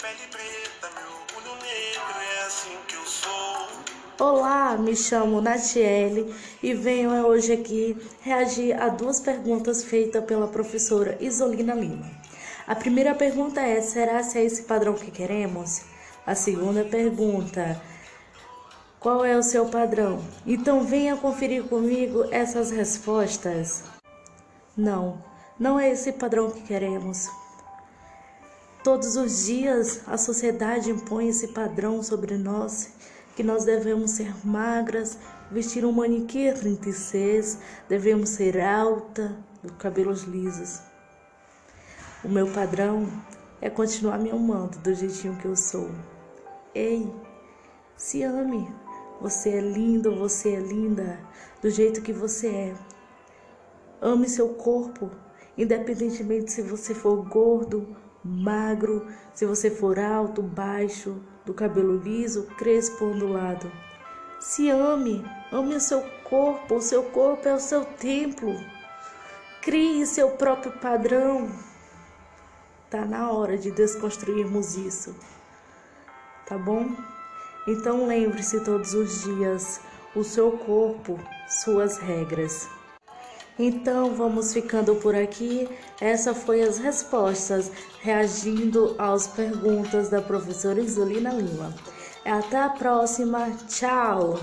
pele preta, meu orgulho negro, é assim que eu sou. Olá, me chamo Natiele e venho hoje aqui reagir a duas perguntas feitas pela professora Isolina Lima. A primeira pergunta é: será se é esse padrão que queremos? A segunda pergunta: qual é o seu padrão? Então venha conferir comigo essas respostas. Não, não é esse padrão que queremos. Todos os dias a sociedade impõe esse padrão sobre nós, que nós devemos ser magras, vestir um manequim 36, devemos ser alta, cabelos lisos. O meu padrão é continuar me amando do jeitinho que eu sou. Ei, se ame. Você é lindo, você é linda, do jeito que você é. Ame seu corpo, independentemente se você for gordo, magro, se você for alto, baixo, do cabelo liso, crespo ondulado. Se ame, ame o seu corpo, o seu corpo é o seu templo. Crie seu próprio padrão. Tá na hora de desconstruirmos isso. Tá bom? Então lembre-se todos os dias: o seu corpo, suas regras. Então vamos ficando por aqui. Essa foi as respostas reagindo às perguntas da professora Isolina Lima. Até a próxima. Tchau.